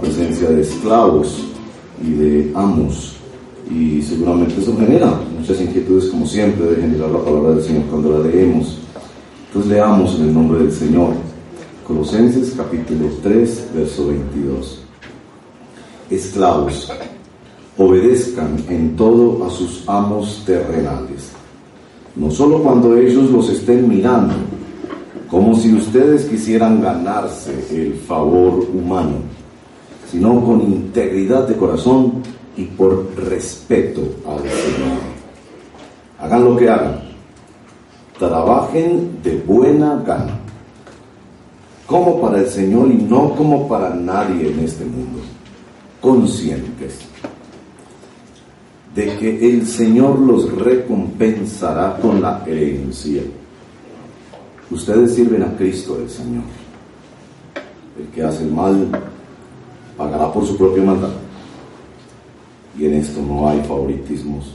Presencia de esclavos y de amos. Y seguramente eso genera muchas inquietudes, como siempre, de generar la palabra del Señor cuando la leemos. Entonces leamos en el nombre del Señor. Colosenses capítulo 3, verso 22. Esclavos, obedezcan en todo a sus amos terrenales, no solo cuando ellos los estén mirando, como si ustedes quisieran ganarse el favor humano sino con integridad de corazón y por respeto al Señor. Hagan lo que hagan, trabajen de buena gana, como para el Señor y no como para nadie en este mundo, conscientes de que el Señor los recompensará con la herencia. Ustedes sirven a Cristo el Señor. El que hace el mal pagará por su propia maldad. Y en esto no hay favoritismos.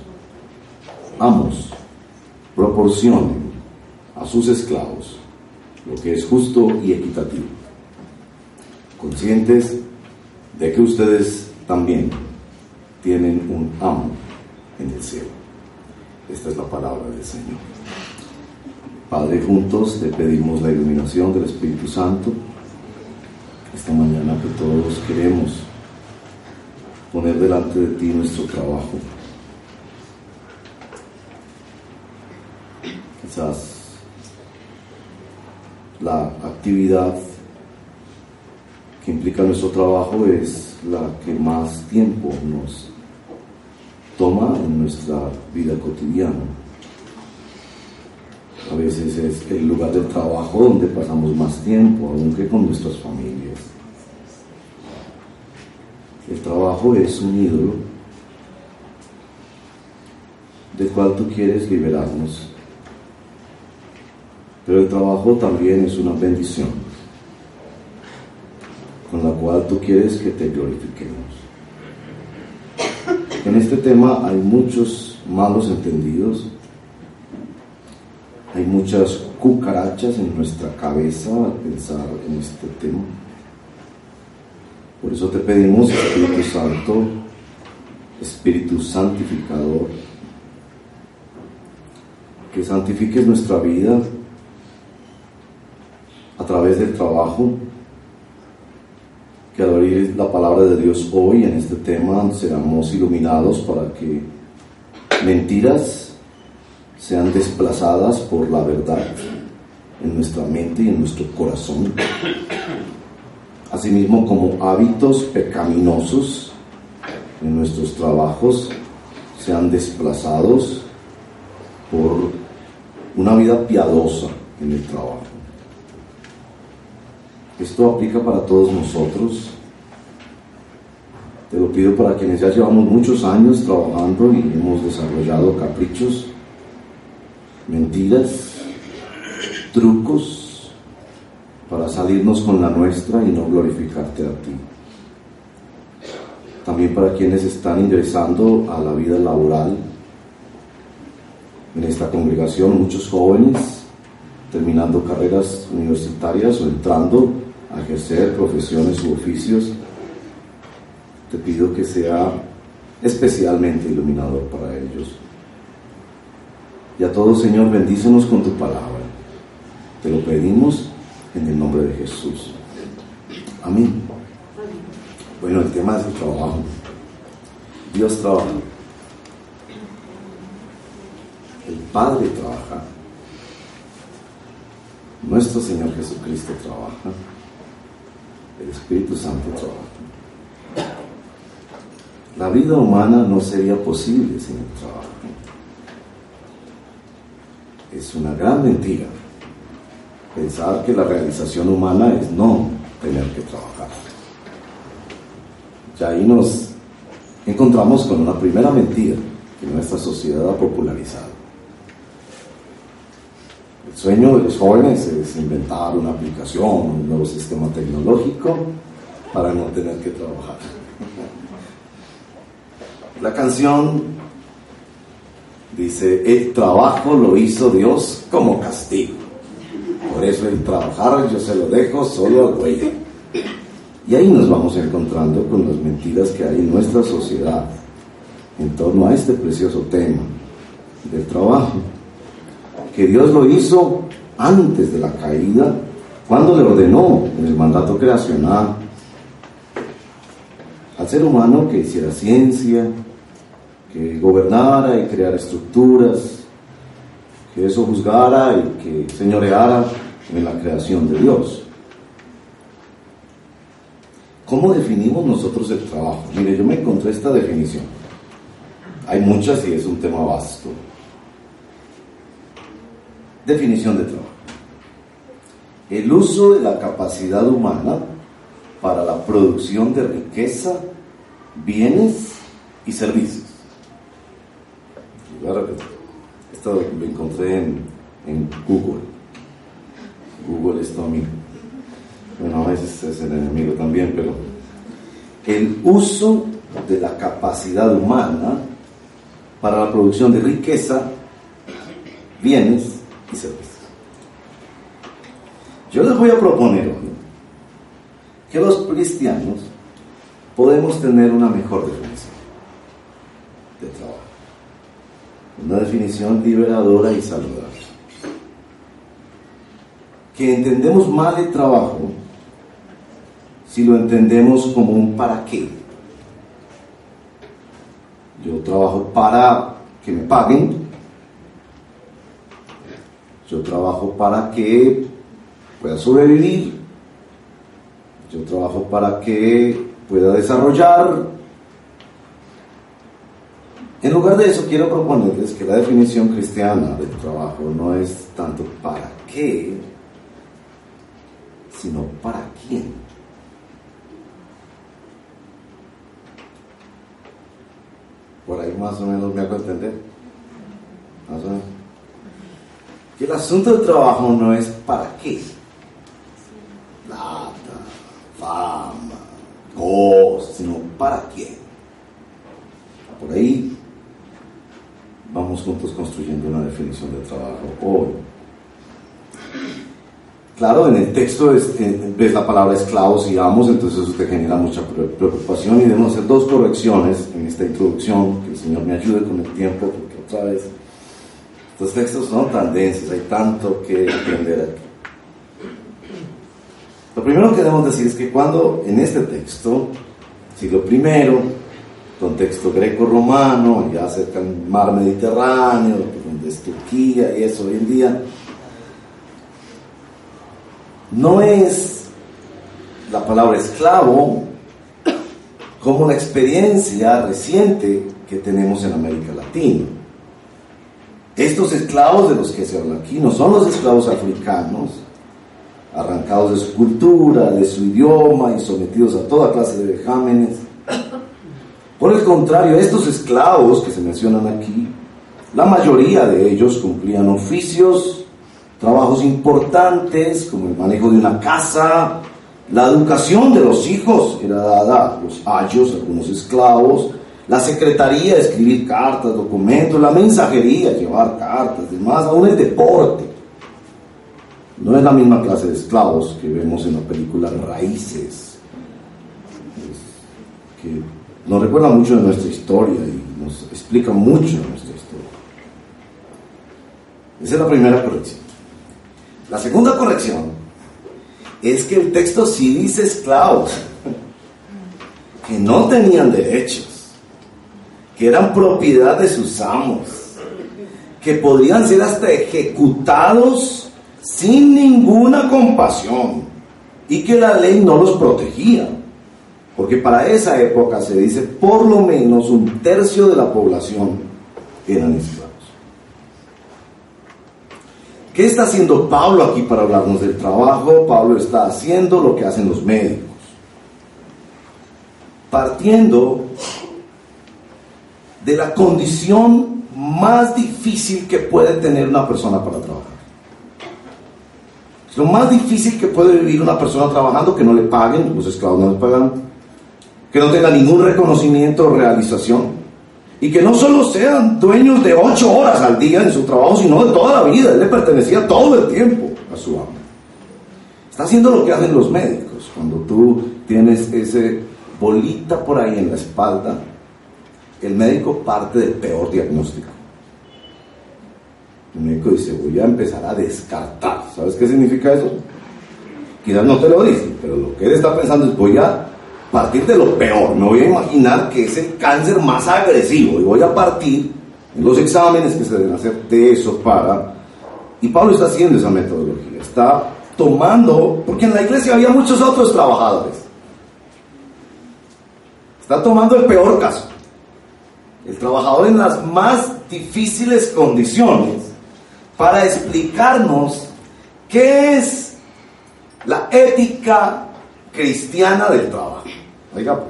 Amos, proporcionen a sus esclavos lo que es justo y equitativo, conscientes de que ustedes también tienen un amo en el cielo. Esta es la palabra del Señor. Padre, juntos te pedimos la iluminación del Espíritu Santo esta mañana que todos queremos poner delante de ti nuestro trabajo. Quizás la actividad que implica nuestro trabajo es la que más tiempo nos toma en nuestra vida cotidiana. A veces es el lugar del trabajo donde pasamos más tiempo, aunque con nuestras familias. El trabajo es un ídolo del cual tú quieres liberarnos. Pero el trabajo también es una bendición con la cual tú quieres que te glorifiquemos. En este tema hay muchos malos entendidos, muchas cucarachas en nuestra cabeza al pensar en este tema. Por eso te pedimos, Espíritu Santo, Espíritu Santificador, que santifiques nuestra vida a través del trabajo, que al oír la palabra de Dios hoy en este tema seamos iluminados para que mentiras sean desplazadas por la verdad en nuestra mente y en nuestro corazón. Asimismo, como hábitos pecaminosos en nuestros trabajos sean desplazados por una vida piadosa en el trabajo. Esto aplica para todos nosotros. Te lo pido para quienes ya llevamos muchos años trabajando y hemos desarrollado caprichos, mentiras, trucos para salirnos con la nuestra y no glorificarte a ti. También para quienes están ingresando a la vida laboral en esta congregación, muchos jóvenes terminando carreras universitarias o entrando a ejercer profesiones u oficios, te pido que sea especialmente iluminador para ellos. Y a todos, Señor, bendícenos con tu palabra. Te lo pedimos en el nombre de Jesús. Amén. Bueno, el tema es el trabajo. Dios trabaja. El Padre trabaja. Nuestro Señor Jesucristo trabaja. El Espíritu Santo trabaja. La vida humana no sería posible sin el trabajo. Es una gran mentira. Pensar que la realización humana es no tener que trabajar. Ya ahí nos encontramos con una primera mentira que nuestra sociedad ha popularizado. El sueño de los jóvenes es inventar una aplicación, un nuevo sistema tecnológico para no tener que trabajar. La canción dice, el trabajo lo hizo Dios como castigo. Por eso el trabajar yo se lo dejo solo al güey. Y ahí nos vamos encontrando con las mentiras que hay en nuestra sociedad en torno a este precioso tema del trabajo. Que Dios lo hizo antes de la caída, cuando le ordenó en el mandato creacional al ser humano que hiciera ciencia, que gobernara y creara estructuras, que eso juzgara y que señoreara en la creación de Dios. ¿Cómo definimos nosotros el trabajo? Mire, yo me encontré esta definición. Hay muchas y es un tema vasto. Definición de trabajo. El uso de la capacidad humana para la producción de riqueza, bienes y servicios. Esto lo encontré en, en Google. Google es tu amigo. Bueno, a veces es el enemigo también, pero el uso de la capacidad humana para la producción de riqueza, bienes y servicios. Yo les voy a proponer hoy que los cristianos podemos tener una mejor definición de trabajo. Una definición liberadora y saludable. Que entendemos mal el trabajo si lo entendemos como un para qué. Yo trabajo para que me paguen. Yo trabajo para que pueda sobrevivir. Yo trabajo para que pueda desarrollar. En lugar de eso, quiero proponerles que la definición cristiana del trabajo no es tanto para qué, sino para quién. Por ahí más o menos me hago entender. Más o menos. Que el asunto del trabajo no es para qué. Plata, fama, cosas, sino para quién. Por ahí vamos juntos construyendo una definición de trabajo hoy. Claro, en el texto ves la palabra esclavos y amos, entonces eso te genera mucha preocupación y debemos hacer dos correcciones en esta introducción, que el Señor me ayude con el tiempo, porque otra vez estos textos son tan densos, hay tanto que aprender aquí. Lo primero que debemos decir es que cuando en este texto, siglo primero, contexto greco-romano, ya cerca del mar Mediterráneo, donde es Turquía y eso hoy en día, no es la palabra esclavo como una experiencia reciente que tenemos en América Latina. Estos esclavos de los que se habla aquí no son los esclavos africanos, arrancados de su cultura, de su idioma y sometidos a toda clase de vejámenes. Por el contrario, estos esclavos que se mencionan aquí, la mayoría de ellos cumplían oficios trabajos importantes como el manejo de una casa, la educación de los hijos era dada a los ayos, algunos esclavos, la secretaría, escribir cartas, documentos, la mensajería, llevar cartas, demás, aún el deporte. No es la misma clase de esclavos que vemos en la película Raíces, nos recuerda mucho de nuestra historia y nos explica mucho de nuestra historia. Esa es la primera corrección. La segunda corrección es que el texto sí dice esclavos, que no tenían derechos, que eran propiedad de sus amos, que podrían ser hasta ejecutados sin ninguna compasión y que la ley no los protegía. Porque para esa época se dice por lo menos un tercio de la población eran esclavos. ¿Qué está haciendo Pablo aquí para hablarnos del trabajo? Pablo está haciendo lo que hacen los médicos. Partiendo de la condición más difícil que puede tener una persona para trabajar. Lo más difícil que puede vivir una persona trabajando que no le paguen, los esclavos no le pagan, que no tenga ningún reconocimiento o realización, y que no solo sean dueños de ocho horas al día en su trabajo, sino de toda la vida. Él le pertenecía todo el tiempo a su amo. Está haciendo lo que hacen los médicos. Cuando tú tienes ese bolita por ahí en la espalda, el médico parte del peor diagnóstico. El médico dice, voy a empezar a descartar. ¿Sabes qué significa eso? Quizás no te lo dice, pero lo que él está pensando es, voy a partir de lo peor. Me voy a imaginar que es el cáncer más agresivo y voy a partir en los exámenes que se deben hacer de eso para... Y Pablo está haciendo esa metodología, está tomando, porque en la iglesia había muchos otros trabajadores. Está tomando el peor caso. El trabajador en las más difíciles condiciones para explicarnos qué es la ética cristiana del trabajo. Oiga,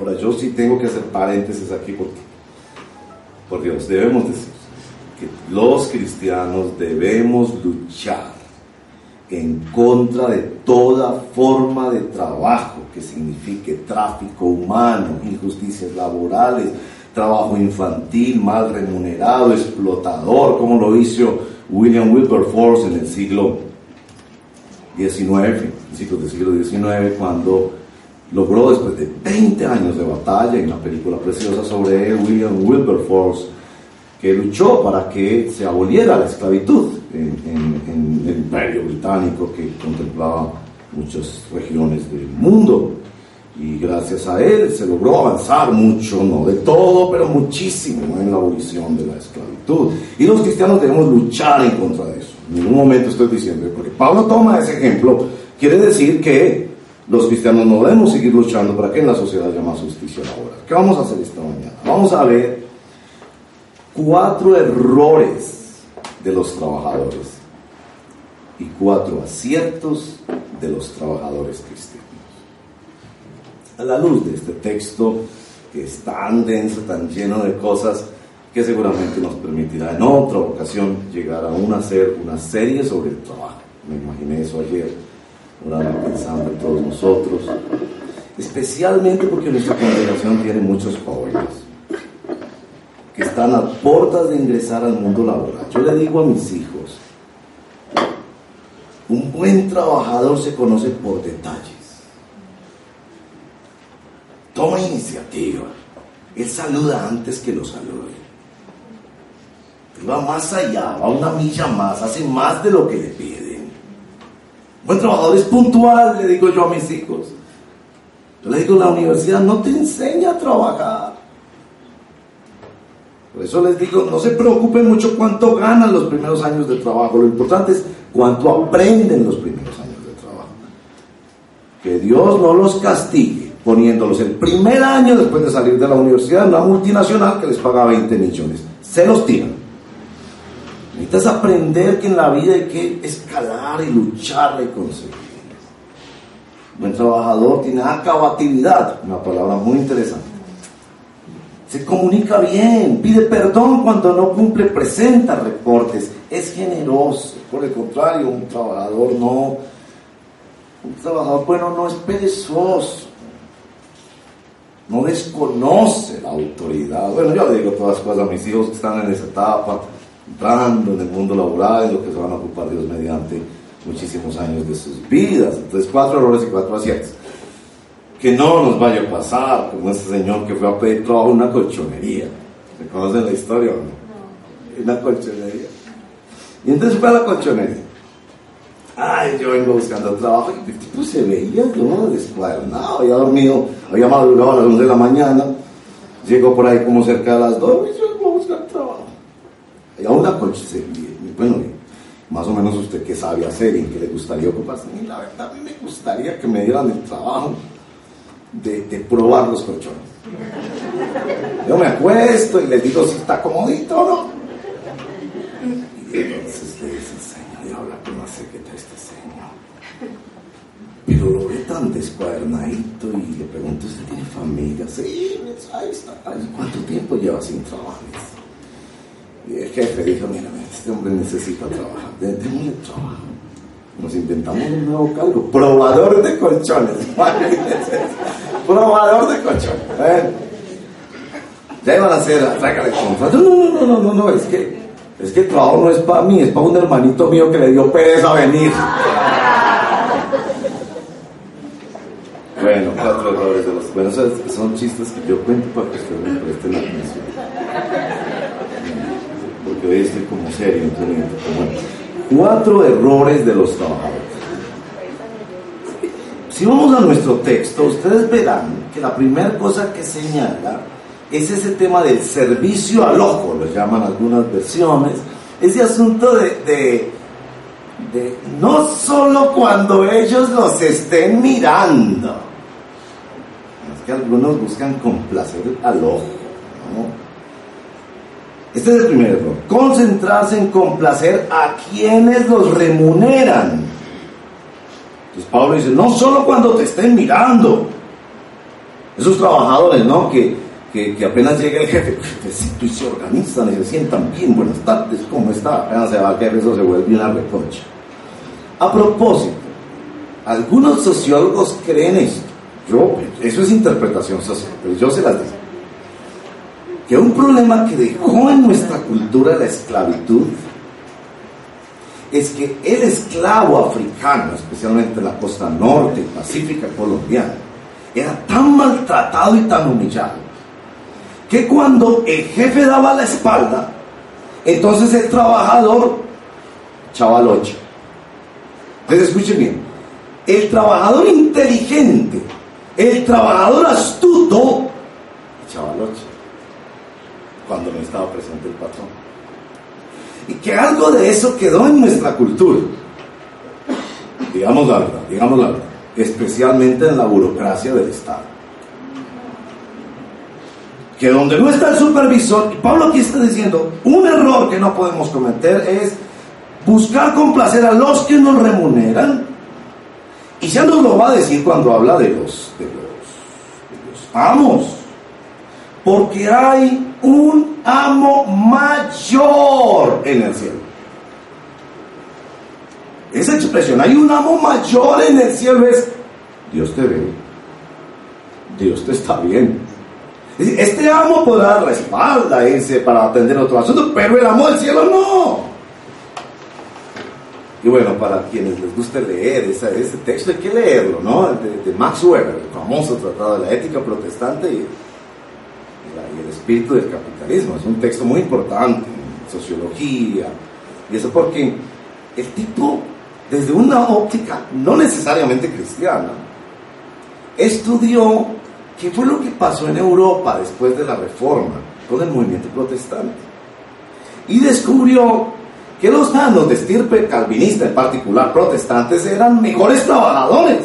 ahora yo sí tengo que hacer paréntesis aquí porque, por Dios, debemos decir que los cristianos debemos luchar en contra de toda forma de trabajo que signifique tráfico humano, injusticias laborales, trabajo infantil, mal remunerado, explotador, como lo hizo William Wilberforce en el siglo XIX, principios del siglo XIX, cuando logró después de 20 años de batalla, en una película preciosa sobre William Wilberforce, que luchó para que se aboliera la esclavitud en, el imperio británico que contemplaba muchas regiones del mundo. Y gracias a él se logró avanzar mucho, no de todo, pero muchísimo en la abolición de la esclavitud. Y los cristianos debemos luchar en contra de eso. En ningún momento estoy diciendo, porque Pablo toma ese ejemplo, quiere decir que los cristianos no debemos seguir luchando para que en la sociedad haya más justicia laboral. ¿Qué vamos a hacer esta mañana? Vamos a ver cuatro errores de los trabajadores y cuatro aciertos de los trabajadores cristianos. A la luz de este texto que es tan denso, tan lleno de cosas que seguramente nos permitirá en otra ocasión llegar a una, hacer una serie sobre el trabajo. Me imaginé eso ayer orando, pensando en todos nosotros, especialmente porque nuestra congregación tiene muchos jóvenes que están a puertas de ingresar al mundo laboral. Yo le digo a mis hijos, un buen trabajador se conoce por detalles. Toma iniciativa. Él saluda antes que lo salude. Él va más allá, va una milla más, hace más de lo que le pide buen trabajador es puntual, le digo yo a mis hijos. Yo le digo, la universidad no te enseña a trabajar. Por eso les digo, no se preocupen mucho cuánto ganan los primeros años de trabajo. Lo importante es cuánto aprenden los primeros años de trabajo. Que Dios no los castigue poniéndolos el primer año después de salir de la universidad en una multinacional que les paga 20 millones. Se los tiran. Necesitas aprender que en la vida hay que escalar y luchar y conseguir. Un buen trabajador tiene acabatividad, una palabra muy interesante. Se comunica bien, pide perdón cuando no cumple, presenta reportes, es generoso. Por el contrario, un trabajador no, un trabajador bueno no es perezoso, no desconoce la autoridad. Bueno, yo digo todas las cosas a mis hijos que están en esa etapa entrando en el mundo laboral, en lo que se van a ocupar Dios mediante muchísimos años de sus vidas. Entonces, cuatro errores y cuatro aciertos. Que no nos vaya a pasar como ese señor que fue a pedir trabajo en una colchonería. ¿Se conocen la historia o no? En una colchonería. Y entonces fue a la colchonería. Ay, yo vengo buscando trabajo. Y el tipo se veía, ¿no? Descuadernado, había dormido, había madrugado a las 11 de la mañana. Llegó por ahí como cerca de las 2 y yo vengo a buscar trabajo. Y a una coche, bueno, más o menos usted qué sabe hacer y en qué le gustaría ocuparse. Y la verdad, a mí me gustaría que me dieran el trabajo de, probar los colchones. Yo me acuesto y les digo si está comodito o no. Entonces le dice Señor, y habla con la secretaria este Señor. Pero lo ve tan descuadernadito y le pregunta, ¿usted tiene familia? Sí, ahí está. ¿Cuánto tiempo lleva sin trabajar? Y el jefe dijo, mira, este hombre necesita trabajar, démosle trabajo. Nos inventamos un nuevo cargo, probador de colchones. probador de colchones. ¿eh? Ya iban a hacer, contrato. No, no, no, no, no, no, es que, es que el trabajo no es para mí, es para un hermanito mío que le dio pereza venir. Bueno, cuatro errores de los. Bueno, son chistes que yo cuento para que ustedes me presten atención. Porque como serio, cuatro errores de los trabajadores. Si vamos a nuestro texto, ustedes verán que la primera cosa que señala es ese tema del servicio al ojo, lo llaman algunas versiones, ese asunto de, de, de no solo cuando ellos los estén mirando, que algunos buscan complacer al ojo. Este es el primer error. Concentrarse en complacer a quienes los remuneran. Entonces Pablo dice, no solo cuando te estén mirando. Esos trabajadores, ¿no? Que, que, apenas llega el jefe, y se organizan y se sientan bien, buenas tardes, ¿cómo está? Apenas se va el jefe, eso se vuelve una reprocha. A propósito, algunos sociólogos creen esto yo, eso es interpretación social, pero yo se las digo. Que un problema que dejó en nuestra cultura la esclavitud es que el esclavo africano, especialmente en la costa norte pacífica colombiana, era tan maltratado y tan humillado que cuando el jefe daba la espalda, entonces el trabajador chaval ocho. Entonces escuchen bien, el trabajador inteligente el trabajador astuto, chavaloche, cuando no estaba presente el patrón. Y que algo de eso quedó en nuestra cultura. Digamos la verdad, digamos la verdad. Especialmente en la burocracia del Estado. Que donde no está el supervisor, y Pablo aquí está diciendo, un error que no podemos cometer es buscar complacer a los que nos remuneran y ya nos lo va a decir cuando habla de los, de los, amos. Porque hay un amo mayor en el cielo. Esa expresión, hay un amo mayor en el cielo es, Dios te ve, Dios te está bien. Este amo podrá dar la espalda ese para atender otro asunto, pero el amo del cielo no. Y bueno, para quienes les guste leer ese, texto, hay que leerlo, ¿no? De, Max Weber, el famoso Tratado de la Ética Protestante y, el espíritu del capitalismo. Es un texto muy importante en sociología. Y eso porque el tipo, desde una óptica no necesariamente cristiana, estudió qué fue lo que pasó en Europa después de la Reforma con el movimiento protestante. Y descubrió que los danos de estirpe calvinista, en particular protestantes, eran mejores trabajadores.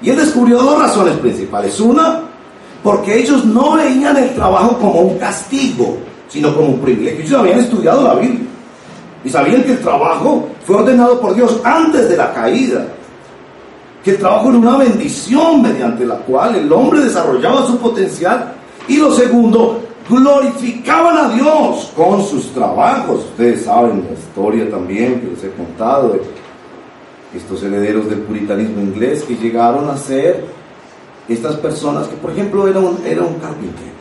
Y él descubrió dos razones principales. Una, porque ellos no veían el trabajo como un castigo, sino como un privilegio. Ellos habían estudiado la Biblia y sabían que el trabajo fue ordenado por Dios antes de la caída. Que el trabajo era una bendición mediante la cual el hombre desarrollaba su potencial. Y lo segundo, glorificaban a Dios con sus trabajos. Ustedes saben la historia también que les he contado de estos herederos del puritanismo inglés que llegaron a ser estas personas que, por ejemplo, era un, era un carpintero.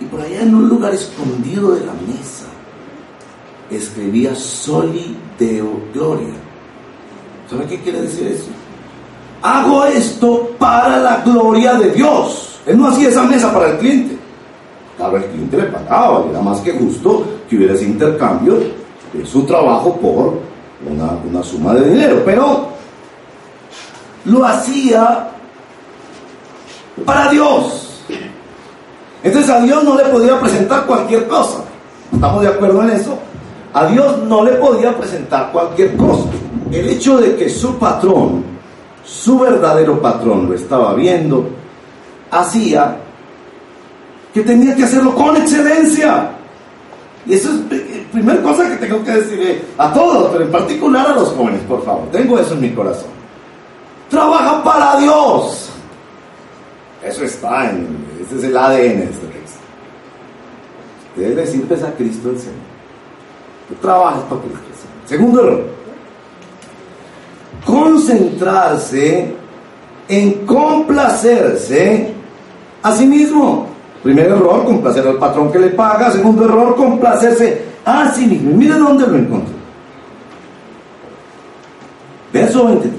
Y por allá en un lugar escondido de la mesa escribía Soli Deo Gloria. ¿Sabe qué quiere decir eso? Hago esto para la gloria de Dios. Él no hacía esa mesa para el cliente el cliente le pagaba, era más que justo que hubiera ese intercambio de su trabajo por una, una suma de dinero, pero lo hacía para Dios. Entonces a Dios no le podía presentar cualquier cosa. ¿Estamos de acuerdo en eso? A Dios no le podía presentar cualquier cosa. El hecho de que su patrón, su verdadero patrón, lo estaba viendo, hacía que tenía que hacerlo con excelencia. Y eso es la primera cosa que tengo que decirle a todos, pero en particular a los jóvenes, por favor. Tengo eso en mi corazón. Trabaja para Dios. Eso está en, ese es el ADN de este texto. Debes decirte a Cristo el Señor. Tú trabajas para Cristo el Señor. Segundo error. Concentrarse en complacerse a sí mismo. Primer error, complacer al patrón que le paga. Segundo error, complacerse a sí mismo. Y mire dónde lo encontré. Verso 23.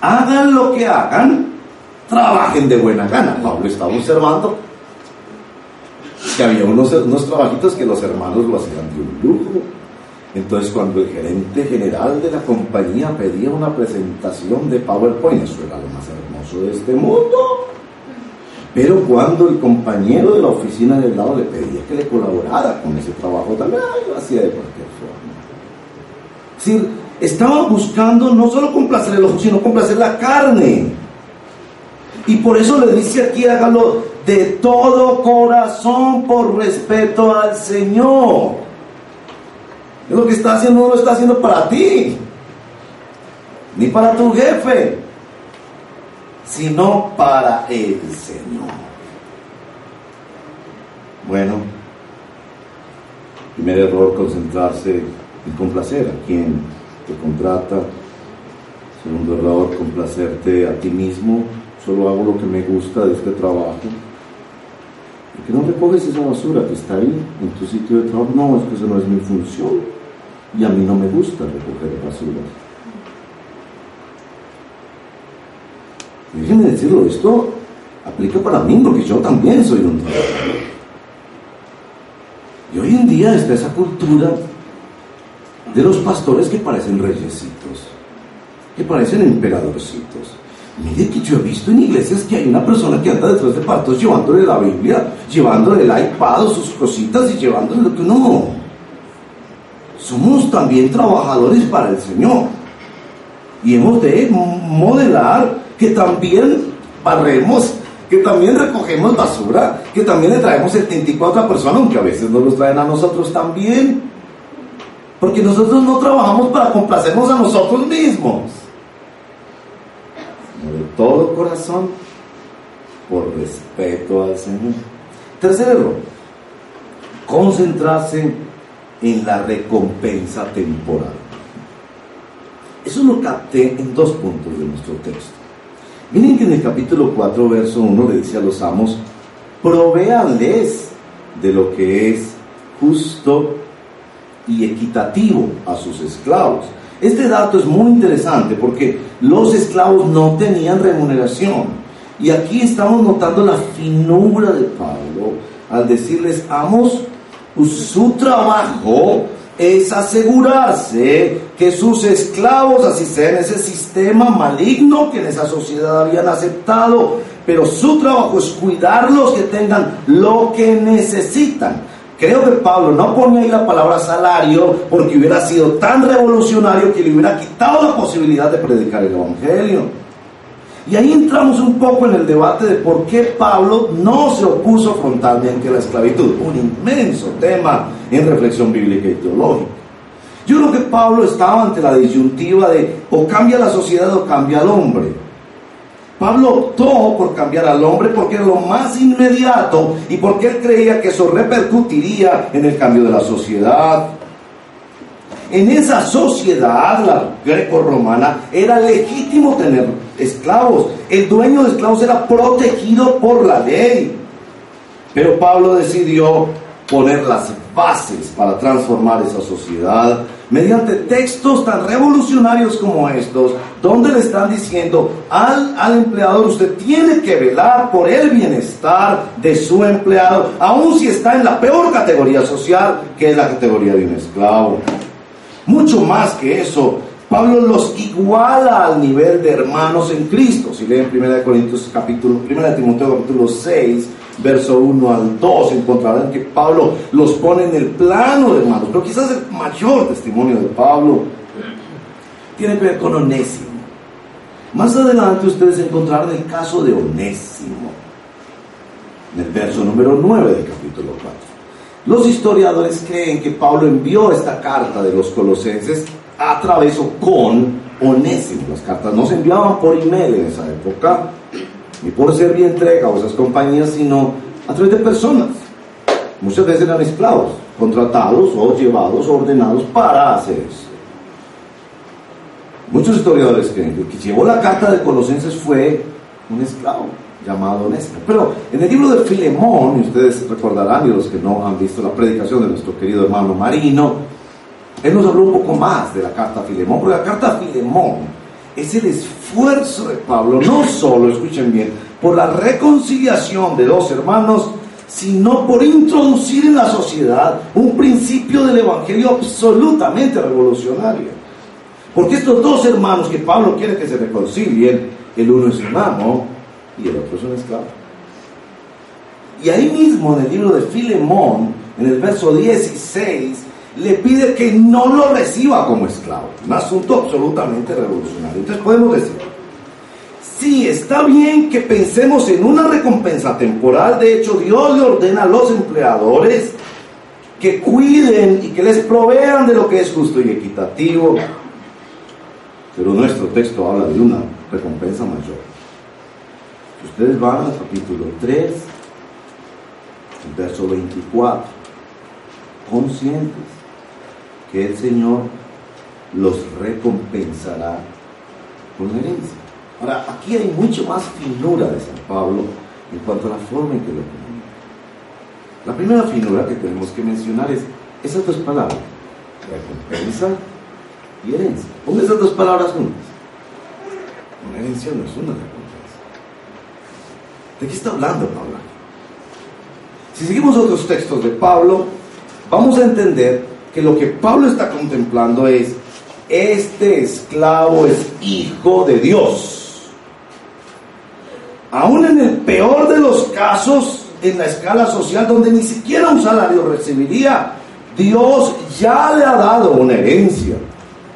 Hagan lo que hagan, trabajen de buena gana. Pablo estaba observando que había unos, unos trabajitos que los hermanos lo hacían de un lujo. Entonces cuando el gerente general de la compañía pedía una presentación de PowerPoint, eso era lo más hermoso de este mundo. Pero cuando el compañero de la oficina del lado le pedía que le colaborara con ese trabajo, también lo hacía de cualquier forma. Es decir, estaba buscando no solo complacer el ojo, sino complacer la carne. Y por eso le dice aquí, hágalo de todo corazón por respeto al Señor. Lo que está haciendo, no lo está haciendo para ti, ni para tu jefe, sino para el Señor. Bueno, primer error, concentrarse en complacer a quien te contrata. Segundo error, complacerte a ti mismo. Solo hago lo que me gusta de este trabajo. ¿Por qué no recoges esa basura que está ahí en tu sitio de trabajo? No, es que eso no es mi función. Y a mí no me gusta recoger basura. Déjenme decirlo, esto aplica para mí porque yo también soy un trabajador. Y hoy en día está esa cultura de los pastores que parecen reyesitos, que parecen emperadorcitos. Mire que yo he visto en iglesias que hay una persona que anda detrás de partos llevándole la Biblia, llevándole el iPad o sus cositas y llevándole lo que no. Somos también trabajadores para el Señor. Y hemos de modelar que también barremos, que también recogemos basura, que también le traemos el 34 a personas, aunque a veces nos los traen a nosotros también. Porque nosotros no trabajamos para complacernos a nosotros mismos. Todo corazón, por respeto al Señor. Tercer error, concentrarse en la recompensa temporal. Eso lo capté en dos puntos de nuestro texto. Miren que en el capítulo 4, verso 1 le dice a los amos, provéanles de lo que es justo y equitativo a sus esclavos. Este dato es muy interesante porque los esclavos no tenían remuneración. Y aquí estamos notando la finura de Pablo al decirles, amos, pues su trabajo es asegurarse que sus esclavos, así sea en ese sistema maligno que en esa sociedad habían aceptado, pero su trabajo es cuidarlos que tengan lo que necesitan. Creo que Pablo no pone ahí la palabra salario porque hubiera sido tan revolucionario que le hubiera quitado la posibilidad de predicar el Evangelio. Y ahí entramos un poco en el debate de por qué Pablo no se opuso frontalmente a la esclavitud, un inmenso tema en reflexión bíblica y teológica. Yo creo que Pablo estaba ante la disyuntiva de o cambia la sociedad o cambia al hombre. Pablo optó por cambiar al hombre porque era lo más inmediato y porque él creía que eso repercutiría en el cambio de la sociedad. En esa sociedad, la greco-romana, era legítimo tener esclavos. El dueño de esclavos era protegido por la ley. Pero Pablo decidió poner las bases para transformar esa sociedad mediante textos tan revolucionarios como estos, donde le están diciendo al, al, empleador, usted tiene que velar por el bienestar de su empleado, aun si está en la peor categoría social, que es la categoría de un esclavo. Mucho más que eso, Pablo los iguala al nivel de hermanos en Cristo. Si leen 1 Corintios capítulo, 1 Timoteo capítulo 6, verso 1 al 2, encontrarán que Pablo los pone en el plano hermanos. Pero quizás el mayor testimonio de Pablo tiene que ver con Onésimo. Más adelante ustedes encontrarán el caso de Onésimo, en el verso número 9 del capítulo 4. Los historiadores creen que Pablo envió esta carta de los colosenses a través o con Onésimo. Las cartas no se enviaban por email en esa época, ni por ser bien entrega o esas compañías, sino a través de personas. Muchas veces eran esclavos, contratados o llevados ordenados para hacer eso. Muchos historiadores creen que el que llevó la carta de Colosenses fue un esclavo llamado Onésimo. Pero en el libro de Filemón, y ustedes recordarán, y los que no han visto la predicación de nuestro querido hermano Marino, él nos habló un poco más de la carta a Filemón, porque la carta a Filemón es el esfuerzo de Pablo, no solo, escuchen bien, por la reconciliación de dos hermanos, sino por introducir en la sociedad un principio del Evangelio absolutamente revolucionario. Porque estos dos hermanos que Pablo quiere que se reconcilien, el uno es un amo y el otro es un esclavo. Y ahí mismo en el libro de Filemón, en el verso 16, le pide que no lo reciba como esclavo. Un asunto absolutamente revolucionario. Entonces podemos decir, sí, está bien que pensemos en una recompensa temporal. De hecho, Dios le ordena a los empleadores que cuiden y que les provean de lo que es justo y equitativo. Pero nuestro texto habla de una recompensa mayor. Si ustedes van al capítulo 3, el verso 24, conscientes que el Señor los recompensará con herencia. Ahora, aquí hay mucho más finura de San Pablo en cuanto a la forma en que lo comunica. La primera finura que tenemos que mencionar es esas dos palabras, recompensa y herencia. Ponga esas dos palabras juntas. Una herencia no es una recompensa. ¿De qué está hablando Pablo? Si seguimos otros textos de Pablo, vamos a entender que lo que Pablo está contemplando es, este esclavo es hijo de Dios. Aún en el peor de los casos, en la escala social, donde ni siquiera un salario recibiría, Dios ya le ha dado una herencia,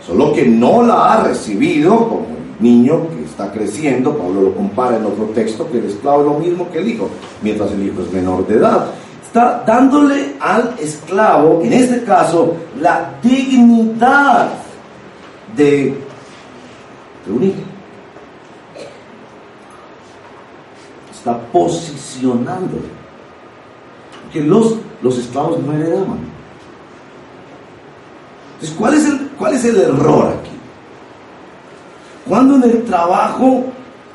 solo que no la ha recibido como el niño que está creciendo. Pablo lo compara en otro texto, que el esclavo es lo mismo que el hijo, mientras el hijo es menor de edad está dándole al esclavo, en este caso, la dignidad de, un hijo. Está posicionándole. Porque los, los esclavos no heredaban. Entonces, ¿cuál es, el, ¿cuál es el error aquí? Cuando en el trabajo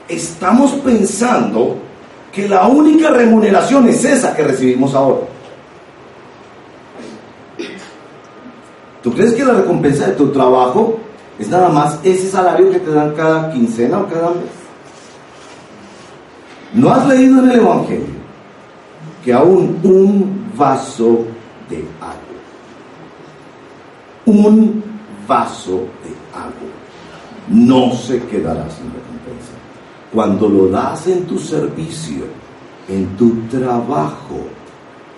estamos pensando que la única remuneración es esa que recibimos ahora. ¿Tú crees que la recompensa de tu trabajo es nada más ese salario que te dan cada quincena o cada mes? ¿No has leído en el Evangelio que aún un vaso de agua, un vaso de agua, no se quedará sin recompensa? Cuando lo das en tu servicio, en tu trabajo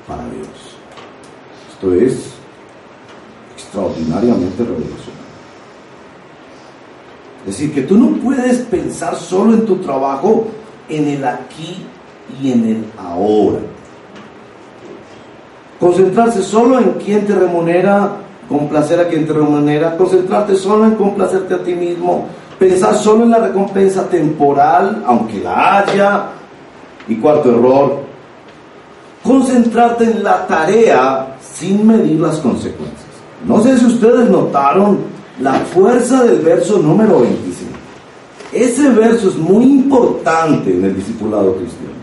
para Dios. Esto es extraordinariamente revolucionario. Es decir, que tú no puedes pensar solo en tu trabajo, en el aquí y en el ahora. Concentrarse solo en quién te remunera, complacer a quien te remunera, concentrarte solo en complacerte a ti mismo, Pensar solo en la recompensa temporal, aunque la haya. Y cuarto error, concentrarte en la tarea sin medir las consecuencias. No sé si ustedes notaron la fuerza del verso número 25. Ese verso es muy importante en el discipulado cristiano.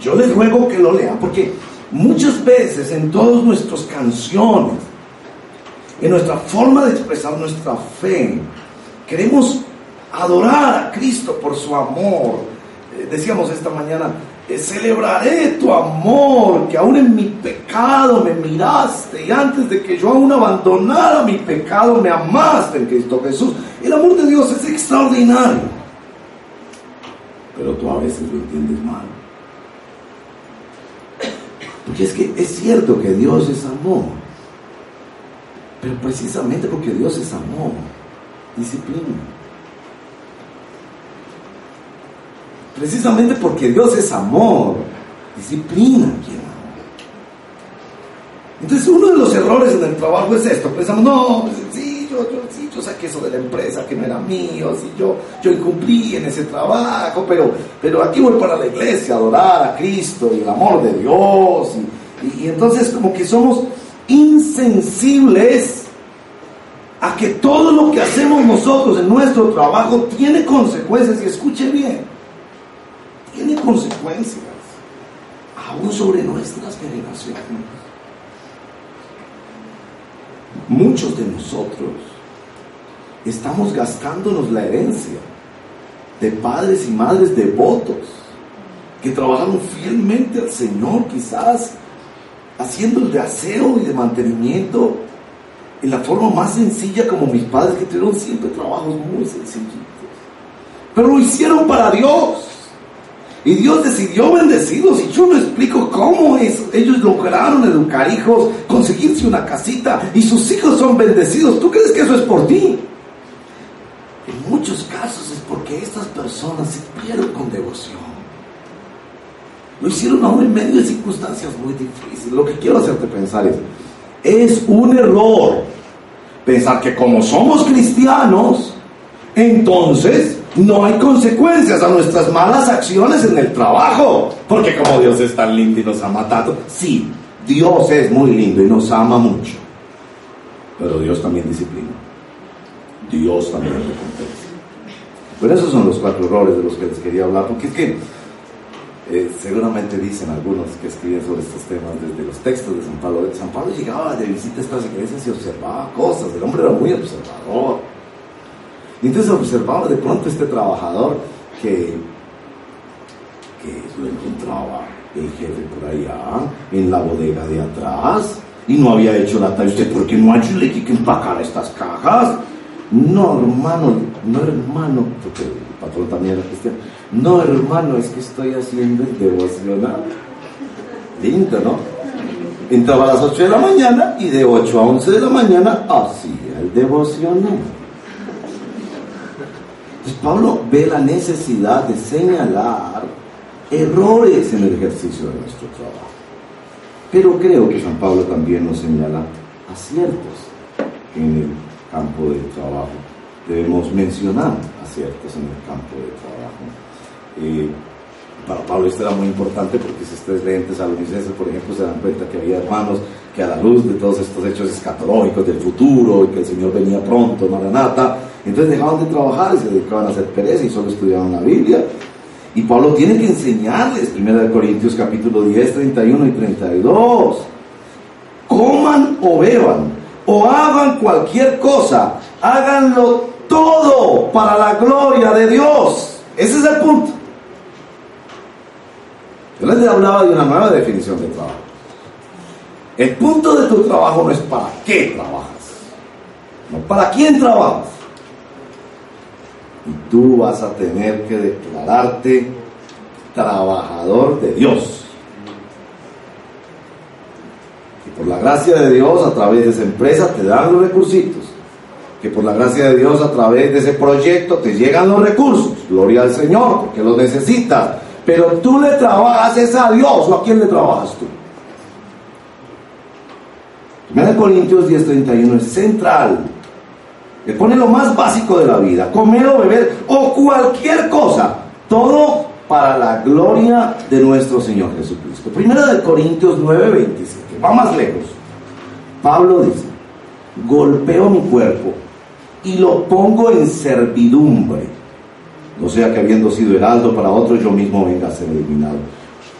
Yo les ruego que lo lean porque muchas veces en todas nuestras canciones, en nuestra forma de expresar nuestra fe. Queremos adorar a Cristo por su amor. Eh, decíamos esta mañana, eh, celebraré tu amor, que aún en mi pecado me miraste y antes de que yo aún abandonara mi pecado me amaste en Cristo Jesús. El amor de Dios es extraordinario, pero tú a veces lo entiendes mal. Porque es que es cierto que Dios es amor. Pero precisamente porque Dios es amor, disciplina. Precisamente porque Dios es amor, disciplina ama. Entonces uno de los errores en el trabajo es esto, pensamos, no, sí, yo, yo, sí, yo saqué eso de la empresa que no era mío, sí, yo, yo incumplí en ese trabajo, pero, pero aquí voy para la iglesia adorar a Cristo y el amor de Dios. Y entonces como que somos insensibles a que todo lo que hacemos nosotros en nuestro trabajo tiene consecuencias, y escuche bien, tiene consecuencias, aún sobre nuestras generaciones. Muchos de nosotros estamos gastándonos la herencia de padres y madres devotos que trabajaron fielmente al Señor, quizás haciendo el de aseo y de mantenimiento en la forma más sencilla como mis padres que tuvieron siempre trabajos muy sencillitos. Pero lo hicieron para Dios. Y Dios decidió bendecirlos. Y yo no explico cómo es. Ellos lograron educar hijos, conseguirse una casita y sus hijos son bendecidos. ¿Tú crees que eso es por ti? En muchos casos es porque estas personas pierden con devoción. Lo hicieron aún en medio de circunstancias muy difíciles. Lo que quiero hacerte pensar es, es un error pensar que como somos cristianos, entonces no hay consecuencias a nuestras malas acciones en el trabajo. Porque como Dios es tan lindo y nos ha matado, sí, Dios es muy lindo y nos ama mucho. Pero Dios también disciplina. Dios también recompensa. Pero esos son los cuatro errores de los que les quería hablar, porque es que eh, seguramente dicen algunos que escriben sobre estos temas desde los textos de San Pablo. San Pablo llegaba de visita a estas iglesias y observaba cosas. El hombre era muy observador. Entonces observaba de pronto este trabajador que, lo encontraba el jefe por allá, en la bodega de atrás, y no había hecho la tarea. ¿Usted por qué no ha hecho que empacar estas cajas? No, hermano, no, hermano, porque el patrón también era cristiano no, hermano, es que estoy haciendo el devocional. Lindo, ¿no? Entraba a las 8 de la mañana y de 8 a 11 de la mañana hacía el devocional. Entonces Pablo ve la necesidad de señalar errores en el ejercicio de nuestro trabajo. Pero creo que San Pablo también nos señala aciertos en el campo del trabajo. Debemos mencionar aciertos en el campo del trabajo. Eh, para Pablo esto era muy importante porque si ustedes leen Tesalonicenses, por ejemplo, se dan cuenta que había hermanos que a la luz de todos estos hechos escatológicos del futuro y que el Señor venía pronto, Maranata, entonces dejaban de trabajar y se dedicaban a hacer pereza y solo estudiaban la Biblia. Y Pablo tiene que enseñarles, 1 Corintios capítulo 10, 31 y 32, coman o beban o hagan cualquier cosa, háganlo todo para la gloria de Dios. Ese es el punto. Les hablaba de una nueva definición de trabajo. El punto de tu trabajo no es para qué trabajas, no para quién trabajas. Y tú vas a tener que declararte trabajador de Dios. Y por la gracia de Dios, a través de esa empresa, te dan los recursitos. Que por la gracia de Dios, a través de ese proyecto, te llegan los recursos. Gloria al Señor, porque los necesitas pero tú le trabajas es a Dios o a quién le trabajas tú. 1 Corintios 10:31 es central. Le pone lo más básico de la vida, comer o beber o cualquier cosa, todo para la gloria de nuestro Señor Jesucristo. Primera de Corintios 9:27, va más lejos. Pablo dice, golpeo mi cuerpo y lo pongo en servidumbre no sea que habiendo sido heraldo para otros, yo mismo venga a ser eliminado.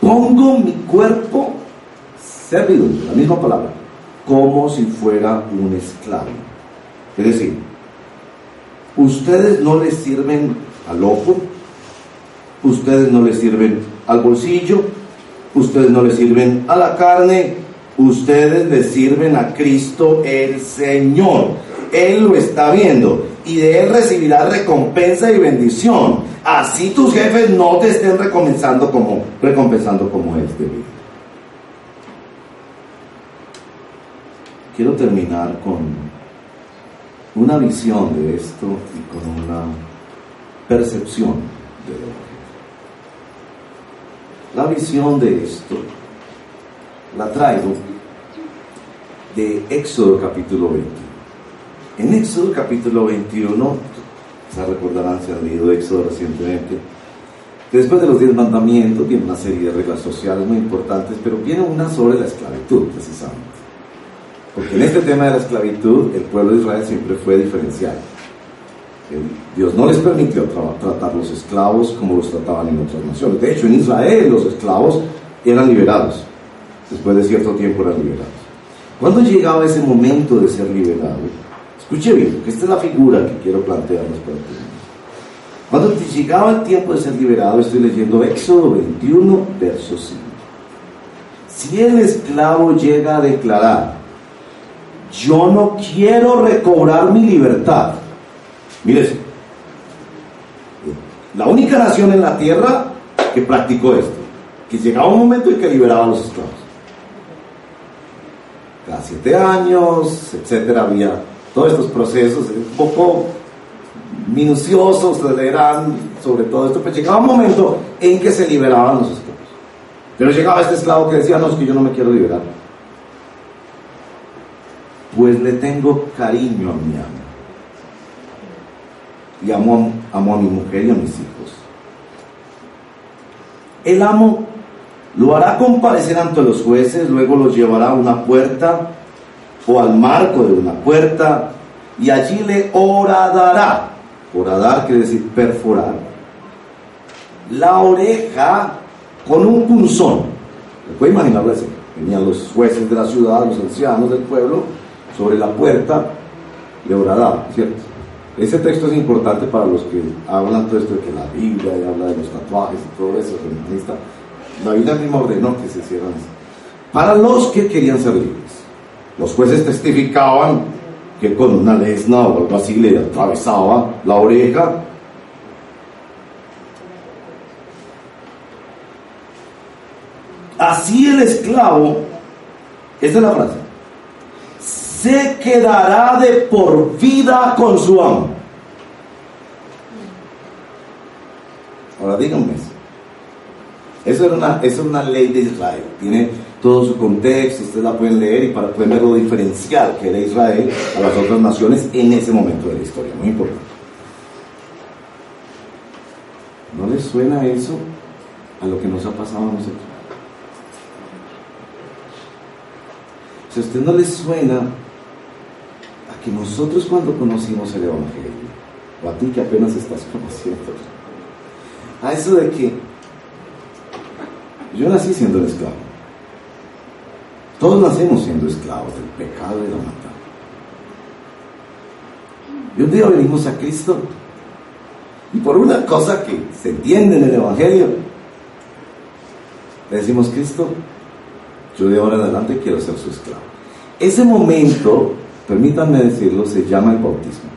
Pongo mi cuerpo, servidumbre, la misma palabra, como si fuera un esclavo. Es decir, ustedes no les sirven al ojo, ustedes no les sirven al bolsillo, ustedes no les sirven a la carne, ustedes les sirven a Cristo el Señor. Él lo está viendo y de él recibirás recompensa y bendición. Así tus jefes no te estén recompensando como, recompensando como es debido. Quiero terminar con una visión de esto y con una percepción de lo La visión de esto la traigo de Éxodo capítulo 21. En Éxodo capítulo 21, se recordarán si han leído Éxodo recientemente, después de los diez mandamientos viene una serie de reglas sociales muy importantes, pero viene una sobre la esclavitud precisamente. Porque en este tema de la esclavitud el pueblo de Israel siempre fue diferencial. Dios no les permitió tratar los esclavos como los trataban en otras naciones. De hecho, en Israel los esclavos eran liberados. Después de cierto tiempo eran liberados. Cuando llegaba ese momento de ser liberado, escuche bien, que esta es la figura que quiero plantearles para ti. Cuando llegaba el tiempo de ser liberado, estoy leyendo Éxodo 21, verso 5. Si el esclavo llega a declarar, yo no quiero recobrar mi libertad, Mire La única nación en la tierra que practicó esto, que llegaba un momento en que liberaba a los esclavos. Cada siete años, etcétera, había todos estos procesos, un poco minuciosos, leerán sobre todo esto, pero llegaba un momento en que se liberaban los esclavos. Pero llegaba este esclavo que decía, no, es que yo no me quiero liberar. Pues le tengo cariño a mi amo y amo, a mi mujer y a mis hijos. El amo lo hará comparecer ante los jueces, luego lo llevará a una puerta o al marco de una puerta y allí le horadará. Horadar quiere decir perforar. La oreja con un punzón. ¿Se puede imaginarlo así? Venían los jueces de la ciudad, los ancianos del pueblo, sobre la puerta, le horadar, ¿cierto? Ese texto es importante para los que hablan todo esto de que la Biblia y habla de los tatuajes y todo eso, La Biblia misma ordenó que se hicieran eso. Para los que querían ser. Los jueces testificaban que con una lesna o algo así le atravesaba la oreja. Así el esclavo, esta es la frase, se quedará de por vida con su amo. Ahora díganme eso. Eso era una, una ley de Israel. Tiene todo su contexto, ustedes la pueden leer y para poder ver lo diferencial que era Israel a las otras naciones en ese momento de la historia. Muy importante. ¿No les suena eso a lo que nos ha pasado a nosotros? Si a usted no les suena que nosotros cuando conocimos el Evangelio, o a ti que apenas estás conociendo, a eso de que yo nací siendo el esclavo. Todos nacemos siendo esclavos del pecado y la maldad. Y un día venimos a Cristo y por una cosa que se entiende en el Evangelio, le decimos, Cristo, yo de ahora en adelante quiero ser su esclavo. Ese momento permítanme decirlo, se llama el bautismo.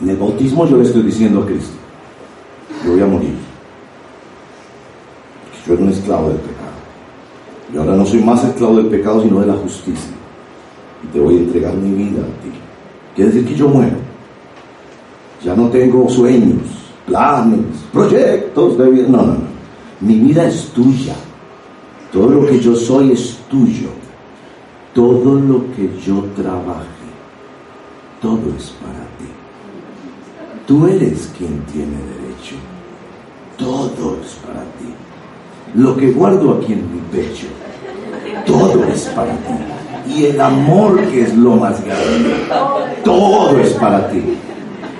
En el bautismo yo le estoy diciendo a Cristo, yo voy a morir. Yo era un del pecado. Y ahora no soy más esclavo del pecado, sino de la justicia. Y te voy a entregar mi vida a ti. Quiere decir que yo muero. Ya no tengo sueños, planes, proyectos de vida. No, no, no. Mi vida es tuya. Todo lo que yo soy es tuyo. Todo lo que yo trabaje, todo es para ti. Tú eres quien tiene derecho. Todo es para ti. Lo que guardo aquí en mi pecho, todo es para ti. Y el amor que es lo más grande, todo es para ti.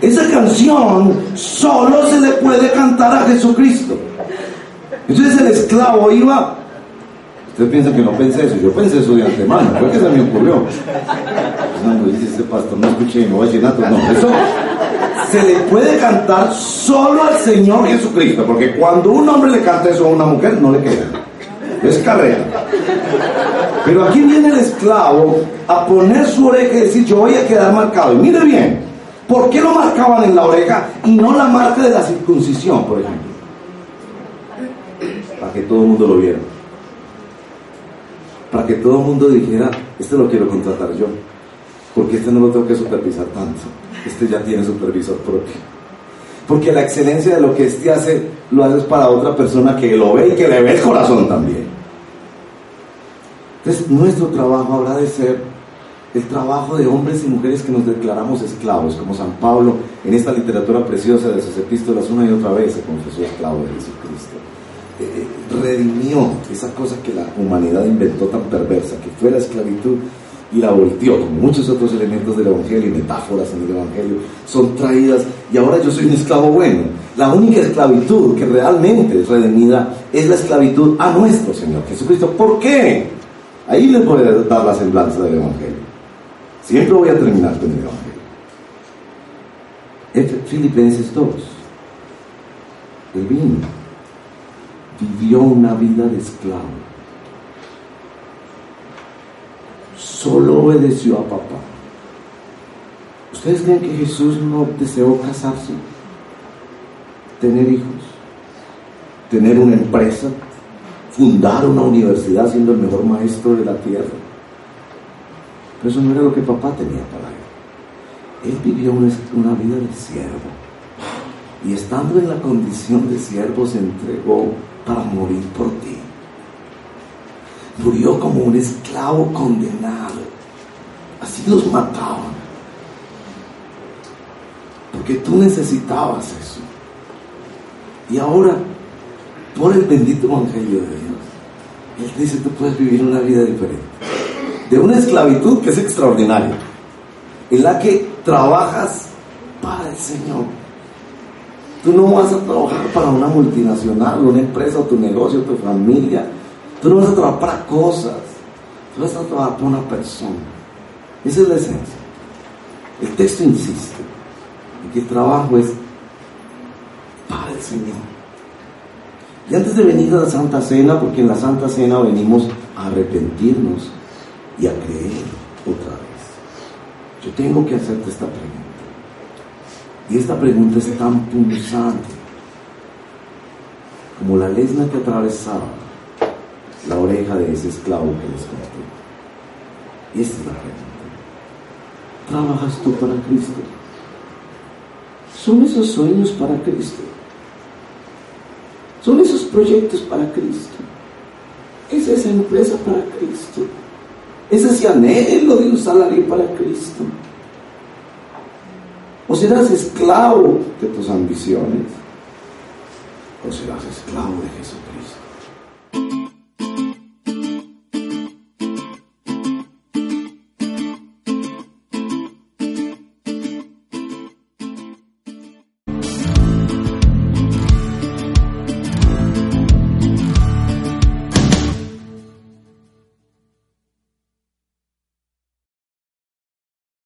Esa canción solo se le puede cantar a Jesucristo. Entonces el esclavo iba Usted piensa que no pensé eso, yo pensé eso de antemano, fue que se me ocurrió. No, dice este pastor, no escuché, no va a llenar, no, eso se le puede cantar solo al Señor Jesucristo, porque cuando un hombre le canta eso a una mujer, no le queda, es carrera. Pero aquí viene el esclavo a poner su oreja y decir, yo voy a quedar marcado. Y mire bien, ¿por qué lo marcaban en la oreja y no la marca de la circuncisión, por ejemplo? Para que todo el mundo lo viera para que todo el mundo dijera, este lo quiero contratar yo, porque este no lo tengo que supervisar tanto, este ya tiene supervisor propio. Porque la excelencia de lo que éste hace, lo haces para otra persona que lo ve y que le ve el corazón también. Entonces, nuestro trabajo habrá de ser el trabajo de hombres y mujeres que nos declaramos esclavos, como San Pablo en esta literatura preciosa de sus epístolas una y otra vez se confesó esclavo de Jesucristo. Eh, eh, redimió esa cosa que la humanidad inventó tan perversa, que fue la esclavitud, y la volteó, como muchos otros elementos del Evangelio y metáforas en el Evangelio, son traídas y ahora yo soy un esclavo bueno. La única esclavitud que realmente es redimida es la esclavitud a nuestro Señor Jesucristo. ¿Por qué? Ahí les voy a dar la semblanza del Evangelio. Siempre voy a terminar con el Evangelio. Filipenses 2. El vino vivió una vida de esclavo solo obedeció a papá. ¿Ustedes creen que Jesús no deseó casarse, tener hijos, tener una empresa, fundar una universidad siendo el mejor maestro de la tierra? Pero eso no era lo que papá tenía para él. Él vivió una, una vida de siervo. Y estando en la condición de siervo se entregó para morir por ti murió como un esclavo condenado. Así los mataban. Porque tú necesitabas eso. Y ahora, por el bendito Evangelio de Dios, Él te dice, tú puedes vivir una vida diferente. De una esclavitud que es extraordinaria, en la que trabajas para el Señor. Tú no vas a trabajar para una multinacional, una empresa, tu negocio, tu familia, Tú no vas a trabajar para cosas, tú vas a trabajar para una persona. Esa es la esencia. El texto insiste en que el trabajo es para el Señor. Y antes de venir a la Santa Cena, porque en la Santa Cena venimos a arrepentirnos y a creer otra vez, yo tengo que hacerte esta pregunta. Y esta pregunta es tan punzante como la lesna que atravesaba la oreja de ese esclavo que les esta es la pregunta. ¿Trabajas tú para Cristo? ¿Son esos sueños para Cristo? ¿Son esos proyectos para Cristo? ¿Es esa empresa para Cristo? ¿Es ese anhelo de un salario para Cristo? ¿O serás esclavo de tus ambiciones? ¿O serás esclavo de Jesucristo?